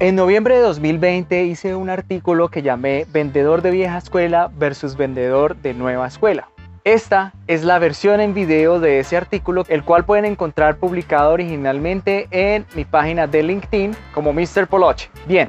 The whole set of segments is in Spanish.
En noviembre de 2020 hice un artículo que llamé Vendedor de vieja escuela versus vendedor de nueva escuela. Esta es la versión en video de ese artículo, el cual pueden encontrar publicado originalmente en mi página de LinkedIn como Mr. Poloche. Bien,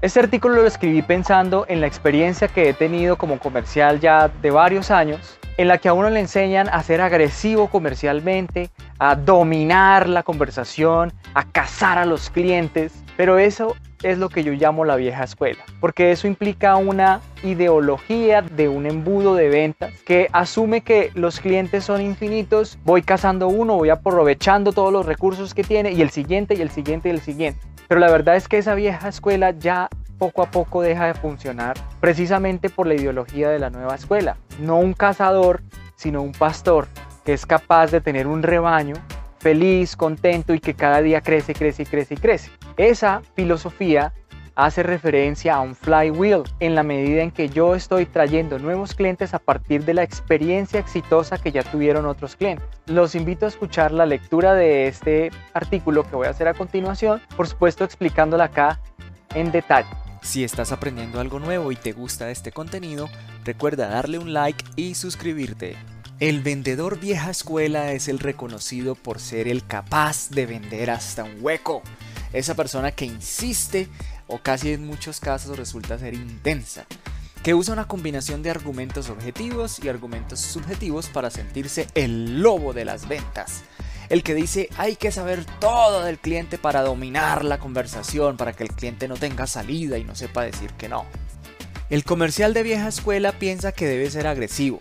este artículo lo escribí pensando en la experiencia que he tenido como comercial ya de varios años, en la que a uno le enseñan a ser agresivo comercialmente, a dominar la conversación, a cazar a los clientes, pero eso es lo que yo llamo la vieja escuela, porque eso implica una ideología de un embudo de ventas que asume que los clientes son infinitos, voy cazando uno, voy aprovechando todos los recursos que tiene y el siguiente y el siguiente y el siguiente. Pero la verdad es que esa vieja escuela ya poco a poco deja de funcionar precisamente por la ideología de la nueva escuela. No un cazador, sino un pastor que es capaz de tener un rebaño feliz, contento y que cada día crece, crece crece y crece. Esa filosofía hace referencia a un flywheel en la medida en que yo estoy trayendo nuevos clientes a partir de la experiencia exitosa que ya tuvieron otros clientes. Los invito a escuchar la lectura de este artículo que voy a hacer a continuación, por supuesto explicándola acá en detalle. Si estás aprendiendo algo nuevo y te gusta este contenido, recuerda darle un like y suscribirte. El vendedor vieja escuela es el reconocido por ser el capaz de vender hasta un hueco. Esa persona que insiste o casi en muchos casos resulta ser intensa. Que usa una combinación de argumentos objetivos y argumentos subjetivos para sentirse el lobo de las ventas. El que dice hay que saber todo del cliente para dominar la conversación, para que el cliente no tenga salida y no sepa decir que no. El comercial de vieja escuela piensa que debe ser agresivo,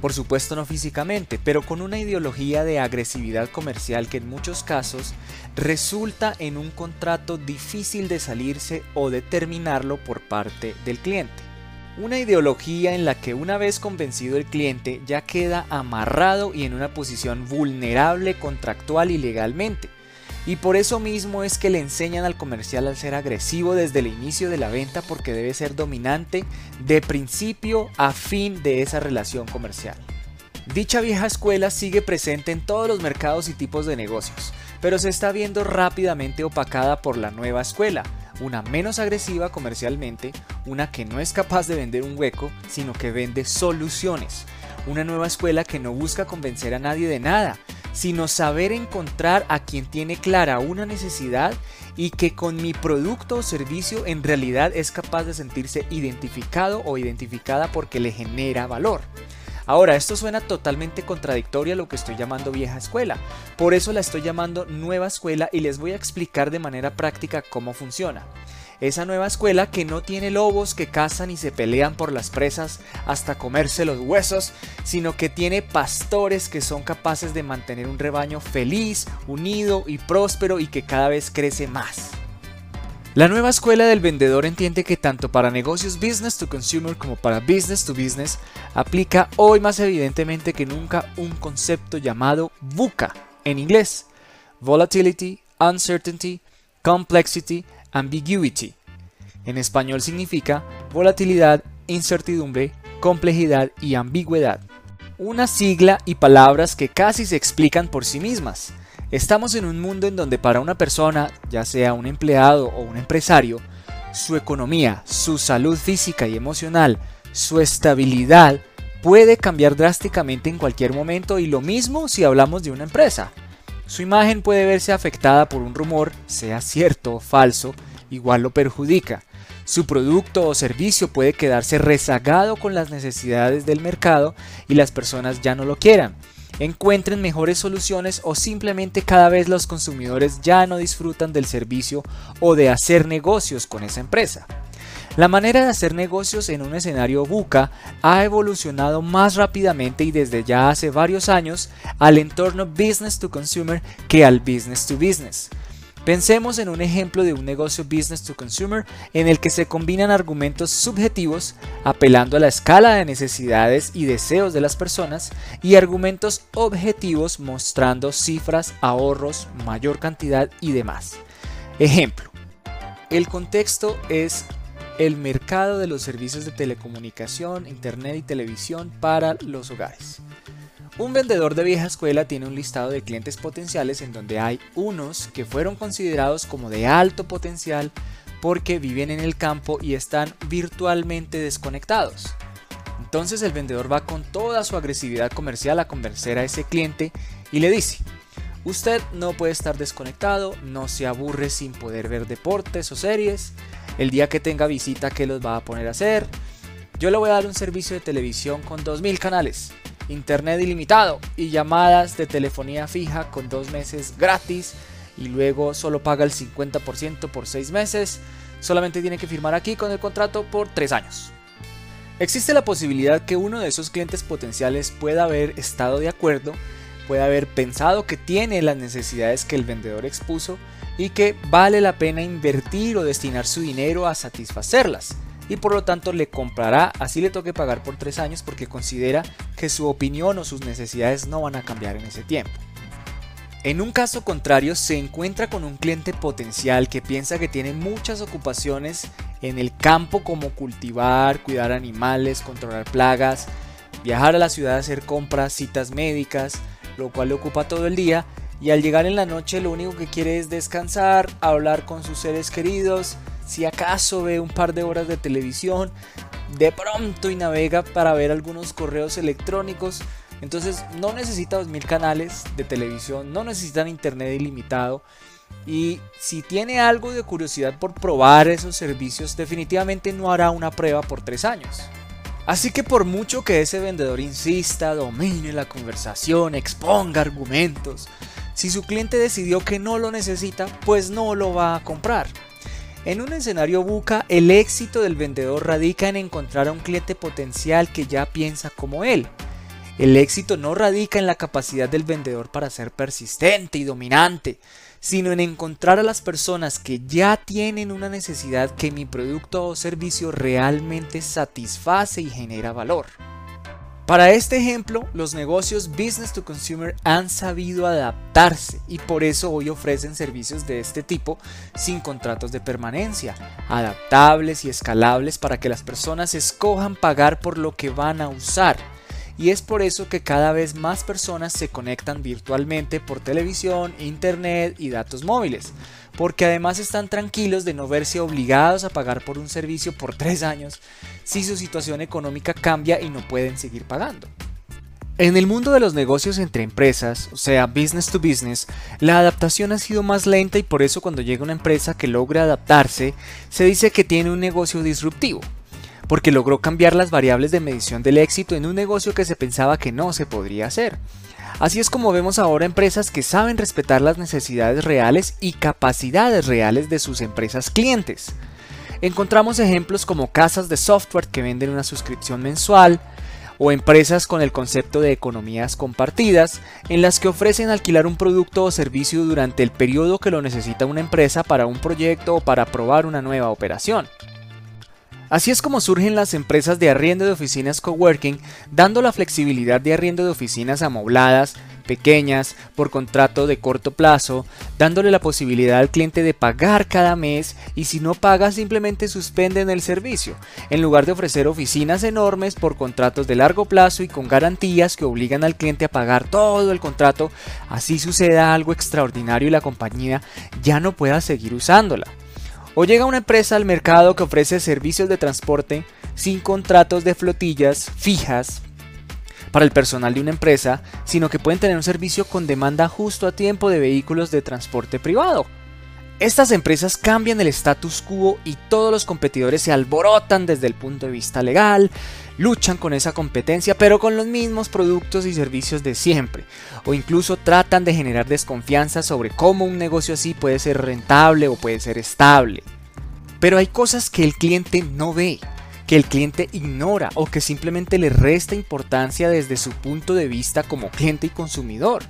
por supuesto no físicamente, pero con una ideología de agresividad comercial que en muchos casos resulta en un contrato difícil de salirse o de terminarlo por parte del cliente. Una ideología en la que una vez convencido el cliente ya queda amarrado y en una posición vulnerable contractual y legalmente. Y por eso mismo es que le enseñan al comercial a ser agresivo desde el inicio de la venta porque debe ser dominante de principio a fin de esa relación comercial. Dicha vieja escuela sigue presente en todos los mercados y tipos de negocios, pero se está viendo rápidamente opacada por la nueva escuela, una menos agresiva comercialmente, una que no es capaz de vender un hueco, sino que vende soluciones, una nueva escuela que no busca convencer a nadie de nada, sino saber encontrar a quien tiene clara una necesidad y que con mi producto o servicio en realidad es capaz de sentirse identificado o identificada porque le genera valor. Ahora, esto suena totalmente contradictorio a lo que estoy llamando vieja escuela, por eso la estoy llamando nueva escuela y les voy a explicar de manera práctica cómo funciona. Esa nueva escuela que no tiene lobos que cazan y se pelean por las presas hasta comerse los huesos, sino que tiene pastores que son capaces de mantener un rebaño feliz, unido y próspero y que cada vez crece más. La nueva escuela del vendedor entiende que tanto para negocios business to consumer como para business to business aplica hoy más evidentemente que nunca un concepto llamado VUCA en inglés. Volatility, Uncertainty, Complexity ambiguity. En español significa volatilidad, incertidumbre, complejidad y ambigüedad. Una sigla y palabras que casi se explican por sí mismas. Estamos en un mundo en donde para una persona, ya sea un empleado o un empresario, su economía, su salud física y emocional, su estabilidad puede cambiar drásticamente en cualquier momento y lo mismo si hablamos de una empresa. Su imagen puede verse afectada por un rumor, sea cierto o falso, igual lo perjudica. Su producto o servicio puede quedarse rezagado con las necesidades del mercado y las personas ya no lo quieran. Encuentren mejores soluciones o simplemente cada vez los consumidores ya no disfrutan del servicio o de hacer negocios con esa empresa. La manera de hacer negocios en un escenario buca ha evolucionado más rápidamente y desde ya hace varios años al entorno business to consumer que al business to business. Pensemos en un ejemplo de un negocio business to consumer en el que se combinan argumentos subjetivos apelando a la escala de necesidades y deseos de las personas y argumentos objetivos mostrando cifras, ahorros, mayor cantidad y demás. Ejemplo. El contexto es el mercado de los servicios de telecomunicación, internet y televisión para los hogares. Un vendedor de vieja escuela tiene un listado de clientes potenciales en donde hay unos que fueron considerados como de alto potencial porque viven en el campo y están virtualmente desconectados. Entonces el vendedor va con toda su agresividad comercial a convencer a ese cliente y le dice, usted no puede estar desconectado, no se aburre sin poder ver deportes o series, el día que tenga visita, ¿qué los va a poner a hacer? Yo le voy a dar un servicio de televisión con 2.000 canales, internet ilimitado y llamadas de telefonía fija con dos meses gratis y luego solo paga el 50% por 6 meses. Solamente tiene que firmar aquí con el contrato por 3 años. Existe la posibilidad que uno de esos clientes potenciales pueda haber estado de acuerdo, pueda haber pensado que tiene las necesidades que el vendedor expuso y que vale la pena invertir o destinar su dinero a satisfacerlas y por lo tanto le comprará así le toque pagar por tres años porque considera que su opinión o sus necesidades no van a cambiar en ese tiempo. En un caso contrario, se encuentra con un cliente potencial que piensa que tiene muchas ocupaciones en el campo como cultivar, cuidar animales, controlar plagas, viajar a la ciudad a hacer compras, citas médicas, lo cual le ocupa todo el día y al llegar en la noche lo único que quiere es descansar, hablar con sus seres queridos, si acaso ve un par de horas de televisión, de pronto y navega para ver algunos correos electrónicos. Entonces no necesita 2000 canales de televisión, no necesitan internet ilimitado. Y si tiene algo de curiosidad por probar esos servicios, definitivamente no hará una prueba por 3 años. Así que por mucho que ese vendedor insista, domine la conversación, exponga argumentos, si su cliente decidió que no lo necesita, pues no lo va a comprar. En un escenario buca, el éxito del vendedor radica en encontrar a un cliente potencial que ya piensa como él. El éxito no radica en la capacidad del vendedor para ser persistente y dominante, sino en encontrar a las personas que ya tienen una necesidad que mi producto o servicio realmente satisface y genera valor. Para este ejemplo, los negocios business to consumer han sabido adaptarse y por eso hoy ofrecen servicios de este tipo sin contratos de permanencia, adaptables y escalables para que las personas escojan pagar por lo que van a usar. Y es por eso que cada vez más personas se conectan virtualmente por televisión, internet y datos móviles porque además están tranquilos de no verse obligados a pagar por un servicio por tres años si su situación económica cambia y no pueden seguir pagando. En el mundo de los negocios entre empresas, o sea, business to business, la adaptación ha sido más lenta y por eso cuando llega una empresa que logra adaptarse, se dice que tiene un negocio disruptivo, porque logró cambiar las variables de medición del éxito en un negocio que se pensaba que no se podría hacer. Así es como vemos ahora empresas que saben respetar las necesidades reales y capacidades reales de sus empresas clientes. Encontramos ejemplos como casas de software que venden una suscripción mensual, o empresas con el concepto de economías compartidas, en las que ofrecen alquilar un producto o servicio durante el periodo que lo necesita una empresa para un proyecto o para probar una nueva operación. Así es como surgen las empresas de arriendo de oficinas coworking, dando la flexibilidad de arriendo de oficinas amobladas, pequeñas, por contrato de corto plazo, dándole la posibilidad al cliente de pagar cada mes y si no paga simplemente suspenden el servicio, en lugar de ofrecer oficinas enormes por contratos de largo plazo y con garantías que obligan al cliente a pagar todo el contrato, así suceda algo extraordinario y la compañía ya no pueda seguir usándola. O llega una empresa al mercado que ofrece servicios de transporte sin contratos de flotillas fijas para el personal de una empresa, sino que pueden tener un servicio con demanda justo a tiempo de vehículos de transporte privado. Estas empresas cambian el status quo y todos los competidores se alborotan desde el punto de vista legal, luchan con esa competencia pero con los mismos productos y servicios de siempre, o incluso tratan de generar desconfianza sobre cómo un negocio así puede ser rentable o puede ser estable. Pero hay cosas que el cliente no ve, que el cliente ignora o que simplemente le resta importancia desde su punto de vista como cliente y consumidor.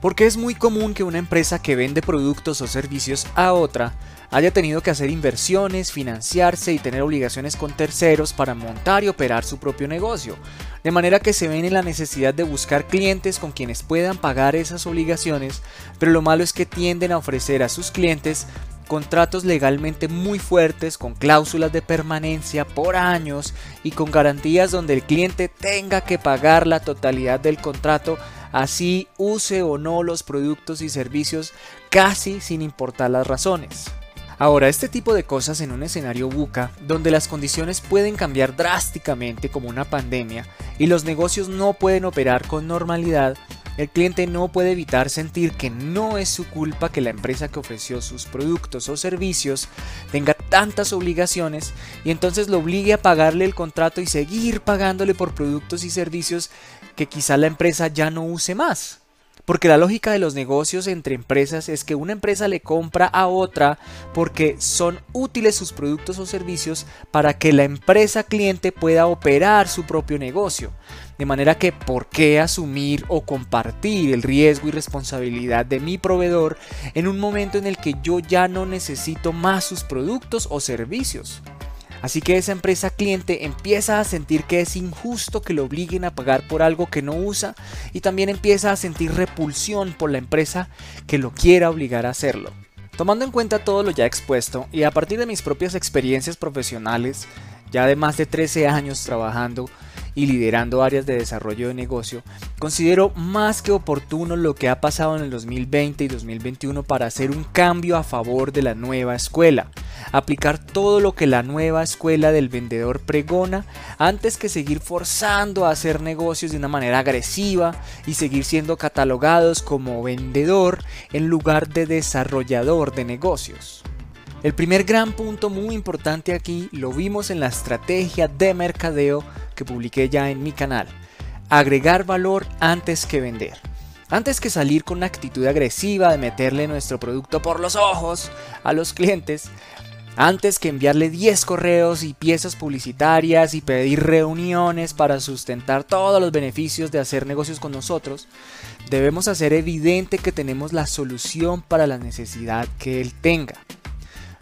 Porque es muy común que una empresa que vende productos o servicios a otra haya tenido que hacer inversiones, financiarse y tener obligaciones con terceros para montar y operar su propio negocio, de manera que se ven en la necesidad de buscar clientes con quienes puedan pagar esas obligaciones, pero lo malo es que tienden a ofrecer a sus clientes contratos legalmente muy fuertes con cláusulas de permanencia por años y con garantías donde el cliente tenga que pagar la totalidad del contrato así use o no los productos y servicios casi sin importar las razones. Ahora, este tipo de cosas en un escenario buca, donde las condiciones pueden cambiar drásticamente como una pandemia y los negocios no pueden operar con normalidad, el cliente no puede evitar sentir que no es su culpa que la empresa que ofreció sus productos o servicios tenga tantas obligaciones y entonces lo obligue a pagarle el contrato y seguir pagándole por productos y servicios que quizá la empresa ya no use más. Porque la lógica de los negocios entre empresas es que una empresa le compra a otra porque son útiles sus productos o servicios para que la empresa cliente pueda operar su propio negocio. De manera que, ¿por qué asumir o compartir el riesgo y responsabilidad de mi proveedor en un momento en el que yo ya no necesito más sus productos o servicios? Así que esa empresa cliente empieza a sentir que es injusto que lo obliguen a pagar por algo que no usa y también empieza a sentir repulsión por la empresa que lo quiera obligar a hacerlo. Tomando en cuenta todo lo ya expuesto y a partir de mis propias experiencias profesionales, ya de más de 13 años trabajando y liderando áreas de desarrollo de negocio, considero más que oportuno lo que ha pasado en el 2020 y 2021 para hacer un cambio a favor de la nueva escuela, aplicar todo lo que la nueva escuela del vendedor pregona antes que seguir forzando a hacer negocios de una manera agresiva y seguir siendo catalogados como vendedor en lugar de desarrollador de negocios. El primer gran punto muy importante aquí lo vimos en la estrategia de mercadeo que publiqué ya en mi canal. Agregar valor antes que vender. Antes que salir con una actitud agresiva de meterle nuestro producto por los ojos a los clientes, antes que enviarle 10 correos y piezas publicitarias y pedir reuniones para sustentar todos los beneficios de hacer negocios con nosotros, debemos hacer evidente que tenemos la solución para la necesidad que él tenga.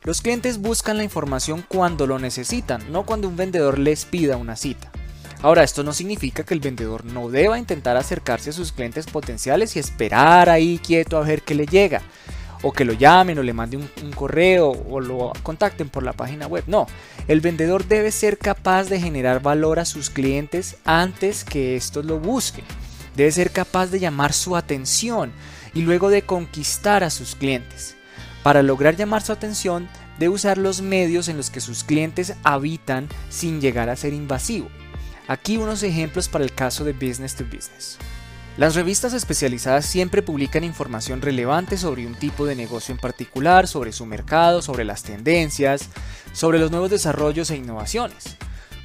Los clientes buscan la información cuando lo necesitan, no cuando un vendedor les pida una cita. Ahora, esto no significa que el vendedor no deba intentar acercarse a sus clientes potenciales y esperar ahí quieto a ver qué le llega. O que lo llamen o le mande un, correo o lo contacten por la página web. No, el vendedor debe ser capaz de generar valor a sus clientes antes que estos lo busquen. Debe ser capaz de llamar su atención y luego de conquistar a sus clientes. Para lograr llamar su atención, debe usar los medios en los que sus clientes habitan sin llegar a ser invasivo. Aquí unos ejemplos para el caso de Business to Business. Las revistas especializadas siempre publican información relevante sobre un tipo de negocio en particular, sobre su mercado, sobre las tendencias, sobre los nuevos desarrollos e innovaciones.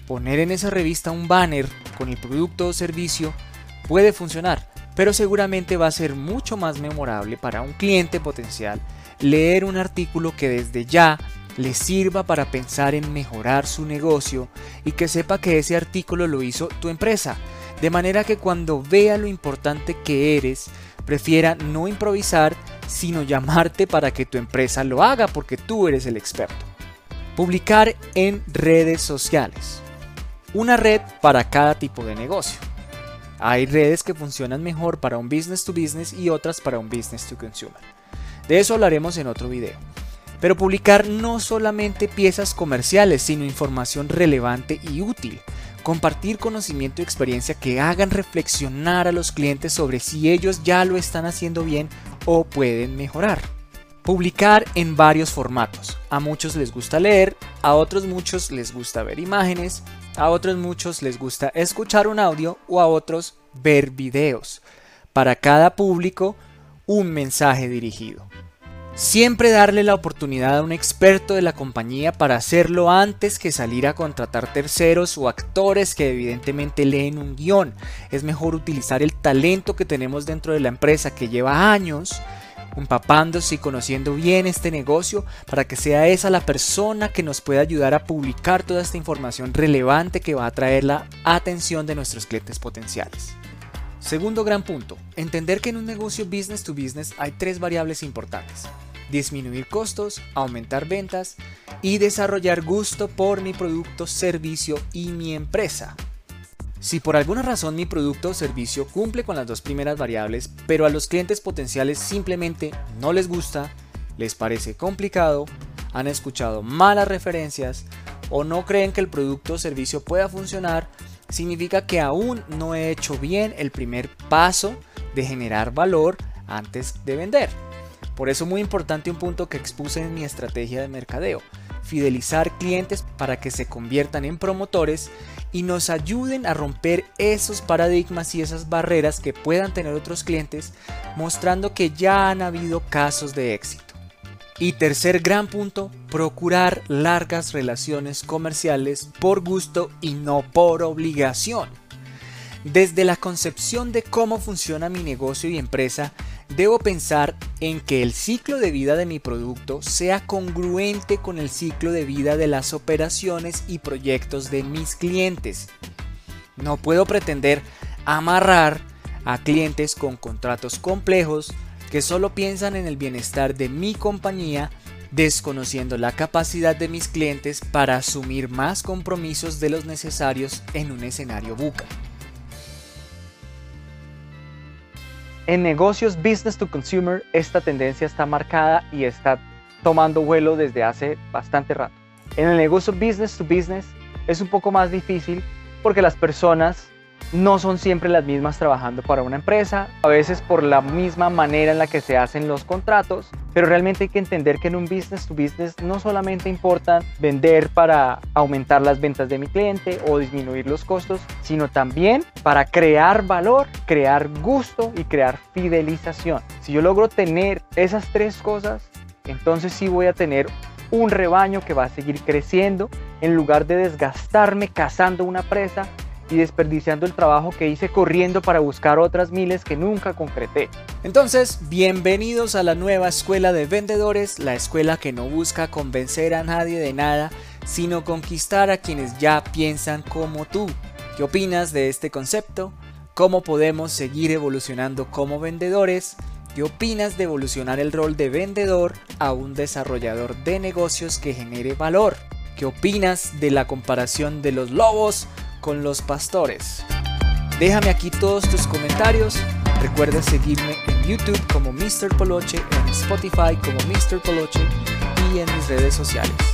Poner en esa revista un banner con el producto o servicio puede funcionar, pero seguramente va a ser mucho más memorable para un cliente potencial leer un artículo que desde ya le sirva para pensar en mejorar su negocio y que sepa que ese artículo lo hizo tu empresa, de manera que cuando vea lo importante que eres, prefiera no improvisar, sino llamarte para que tu empresa lo haga porque tú eres el experto. Publicar en redes sociales. Una red para cada tipo de negocio. Hay redes que funcionan mejor para un business to business y otras para un business to consumer. De eso hablaremos en otro video. Pero publicar no solamente piezas comerciales, sino información relevante y útil. Compartir conocimiento y experiencia que hagan reflexionar a los clientes sobre si ellos ya lo están haciendo bien o pueden mejorar. Publicar en varios formatos. A muchos les gusta leer, a otros muchos les gusta ver imágenes, a otros muchos les gusta escuchar un audio o a otros ver videos. Para cada público, un mensaje dirigido. Siempre darle la oportunidad a un experto de la compañía para hacerlo antes que salir a contratar terceros o actores que evidentemente leen un guion. Es mejor utilizar el talento que tenemos dentro de la empresa que lleva años empapándose y conociendo bien este negocio para que sea esa la persona que nos pueda ayudar a publicar toda esta información relevante que va a traer la atención de nuestros clientes potenciales. Segundo gran punto, entender que en un negocio business to business hay tres variables importantes. Disminuir costos, aumentar ventas y desarrollar gusto por mi producto, servicio y mi empresa. Si por alguna razón mi producto o servicio cumple con las dos primeras variables, pero a los clientes potenciales simplemente no les gusta, les parece complicado, han escuchado malas referencias o no creen que el producto o servicio pueda funcionar, significa que aún no he hecho bien el primer paso de generar valor antes de vender. Por eso muy importante un punto que expuse en mi estrategia de mercadeo, fidelizar clientes para que se conviertan en promotores y nos ayuden a romper esos paradigmas y esas barreras que puedan tener otros clientes, mostrando que ya han habido casos de éxito. Y tercer gran punto, procurar largas relaciones comerciales por gusto y no por obligación. Desde la concepción de cómo funciona mi negocio y empresa, debo pensar en que el ciclo de vida de mi producto sea congruente con el ciclo de vida de las operaciones y proyectos de mis clientes. No puedo pretender amarrar a clientes con contratos complejos que solo piensan en el bienestar de mi compañía, desconociendo la capacidad de mis clientes para asumir más compromisos de los necesarios en un escenario buca. En negocios business to consumer, esta tendencia está marcada y está tomando vuelo desde hace bastante rato. En el negocio business to business es un poco más difícil porque las personas no son siempre las mismas trabajando para una empresa, a veces por la misma manera en la que se hacen los contratos, pero realmente hay que entender que en un business to business no solamente importa vender para aumentar las ventas de mi cliente o disminuir los costos, sino también para crear valor, crear gusto y crear fidelización. Si yo logro tener esas tres cosas, entonces sí voy a tener un rebaño que va a seguir creciendo en lugar de desgastarme cazando una presa y desperdiciando el trabajo que hice corriendo para buscar otras miles que nunca concreté. Entonces, bienvenidos a la nueva escuela de vendedores, la escuela que no busca convencer a nadie de nada, sino conquistar a quienes ya piensan como tú. ¿Qué opinas de este concepto? ¿Cómo podemos seguir evolucionando como vendedores? ¿Qué opinas de evolucionar el rol de vendedor a un desarrollador de negocios que genere valor? ¿Qué opinas de la comparación de los lobos con los pastores. Déjame aquí todos tus comentarios. Recuerda seguirme en YouTube como Mr. Poloche, en Spotify como Mr. Poloche y en mis redes sociales.